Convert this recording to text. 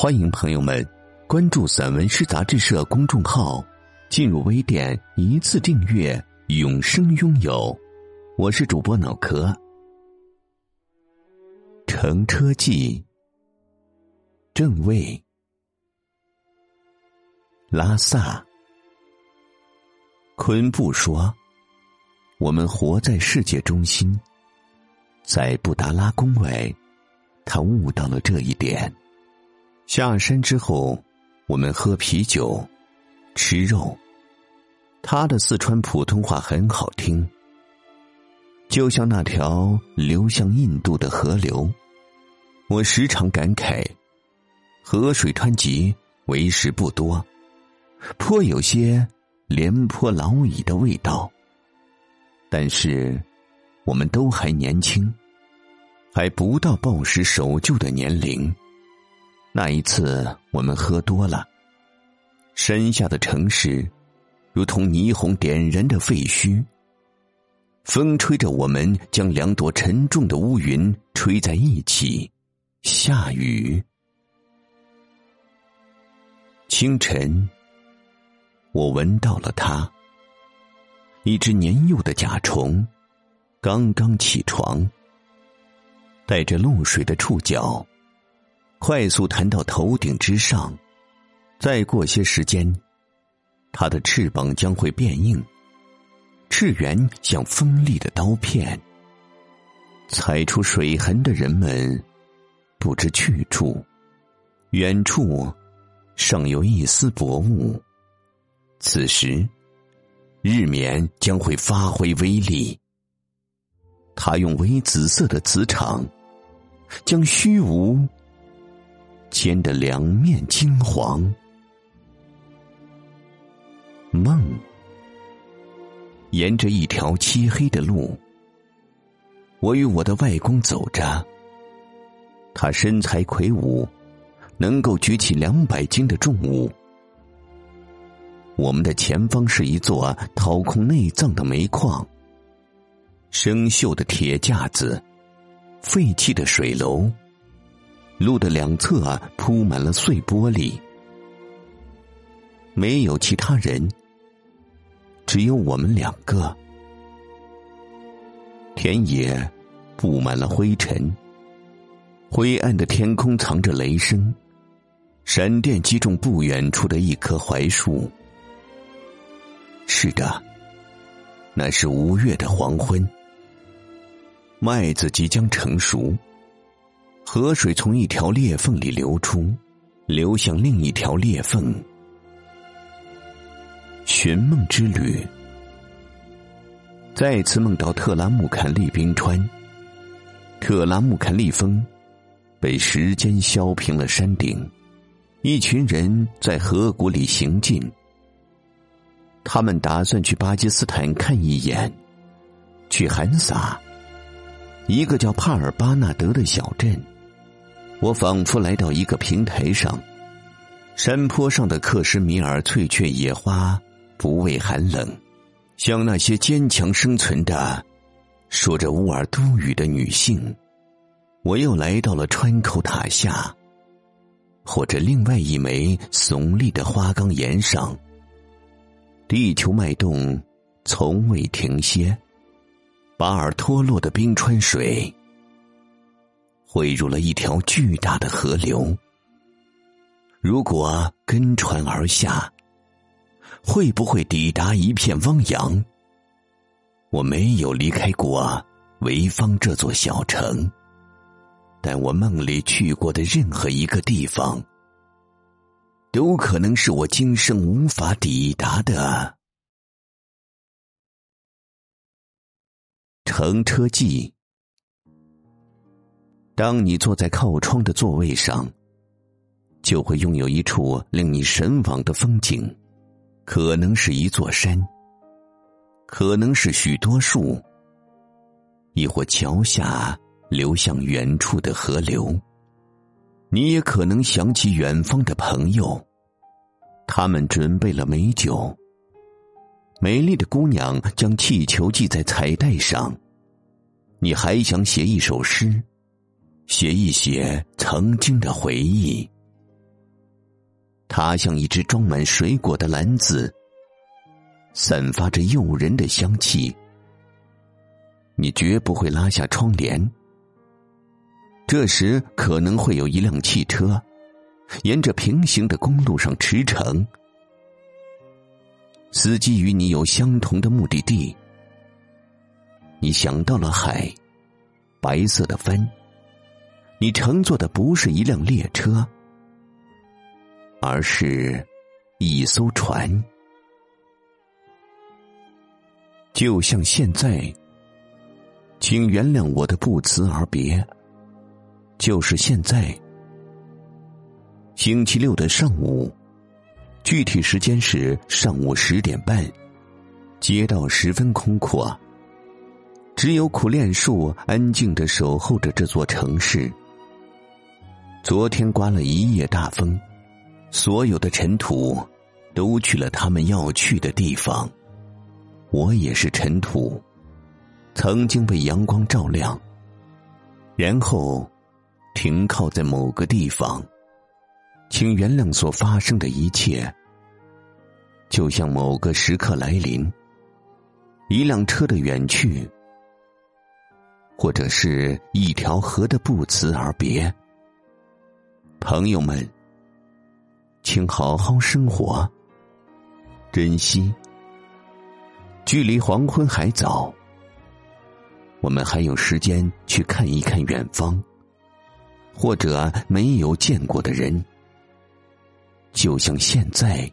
欢迎朋友们关注散文诗杂志社公众号，进入微店一次订阅，永生拥有。我是主播脑壳。乘车记，正位，拉萨。昆布说：“我们活在世界中心。”在布达拉宫外，他悟到了这一点。下山之后，我们喝啤酒，吃肉。他的四川普通话很好听，就像那条流向印度的河流。我时常感慨，河水湍急，为时不多，颇有些廉颇老矣的味道。但是，我们都还年轻，还不到暴食守旧的年龄。那一次，我们喝多了。山下的城市，如同霓虹点燃的废墟。风吹着我们，将两朵沉重的乌云吹在一起，下雨。清晨，我闻到了它，一只年幼的甲虫，刚刚起床，带着露水的触角。快速弹到头顶之上，再过些时间，它的翅膀将会变硬，翅缘像锋利的刀片。踩出水痕的人们不知去处，远处尚有一丝薄雾。此时，日冕将会发挥威力。他用微紫色的磁场，将虚无。煎的两面金黄，梦沿着一条漆黑的路，我与我的外公走着。他身材魁梧，能够举起两百斤的重物。我们的前方是一座掏空内脏的煤矿，生锈的铁架子，废弃的水楼。路的两侧啊，铺满了碎玻璃，没有其他人，只有我们两个。田野布满了灰尘，灰暗的天空藏着雷声，闪电击中不远处的一棵槐树。是的，那是五月的黄昏，麦子即将成熟。河水从一条裂缝里流出，流向另一条裂缝。寻梦之旅，再次梦到特拉木坎利冰川。特拉木坎利峰被时间削平了山顶，一群人在河谷里行进。他们打算去巴基斯坦看一眼，去韩撒，一个叫帕尔巴纳德的小镇。我仿佛来到一个平台上，山坡上的克什米尔翠雀野花不畏寒冷，像那些坚强生存的、说着乌尔都语的女性。我又来到了川口塔下，或者另外一枚耸立的花岗岩上。地球脉动从未停歇，巴尔托洛的冰川水。汇入了一条巨大的河流。如果跟船而下，会不会抵达一片汪洋？我没有离开过潍坊这座小城，但我梦里去过的任何一个地方，都可能是我今生无法抵达的。乘车记。当你坐在靠窗的座位上，就会拥有一处令你神往的风景，可能是一座山，可能是许多树，亦或桥下流向远处的河流。你也可能想起远方的朋友，他们准备了美酒。美丽的姑娘将气球系在彩带上，你还想写一首诗，写一写曾经的回忆。它像一只装满水果的篮子，散发着诱人的香气。你绝不会拉下窗帘。这时可能会有一辆汽车，沿着平行的公路上驰骋。司机与你有相同的目的地。你想到了海，白色的帆。你乘坐的不是一辆列车，而是一艘船。就像现在，请原谅我的不辞而别。就是现在，星期六的上午，具体时间是上午十点半。街道十分空阔，只有苦练树安静的守候着这座城市。昨天刮了一夜大风，所有的尘土都去了他们要去的地方。我也是尘土，曾经被阳光照亮，然后。停靠在某个地方，请原谅所发生的一切。就像某个时刻来临，一辆车的远去，或者是一条河的不辞而别。朋友们，请好好生活，珍惜。距离黄昏还早，我们还有时间去看一看远方。或者没有见过的人，就像现在。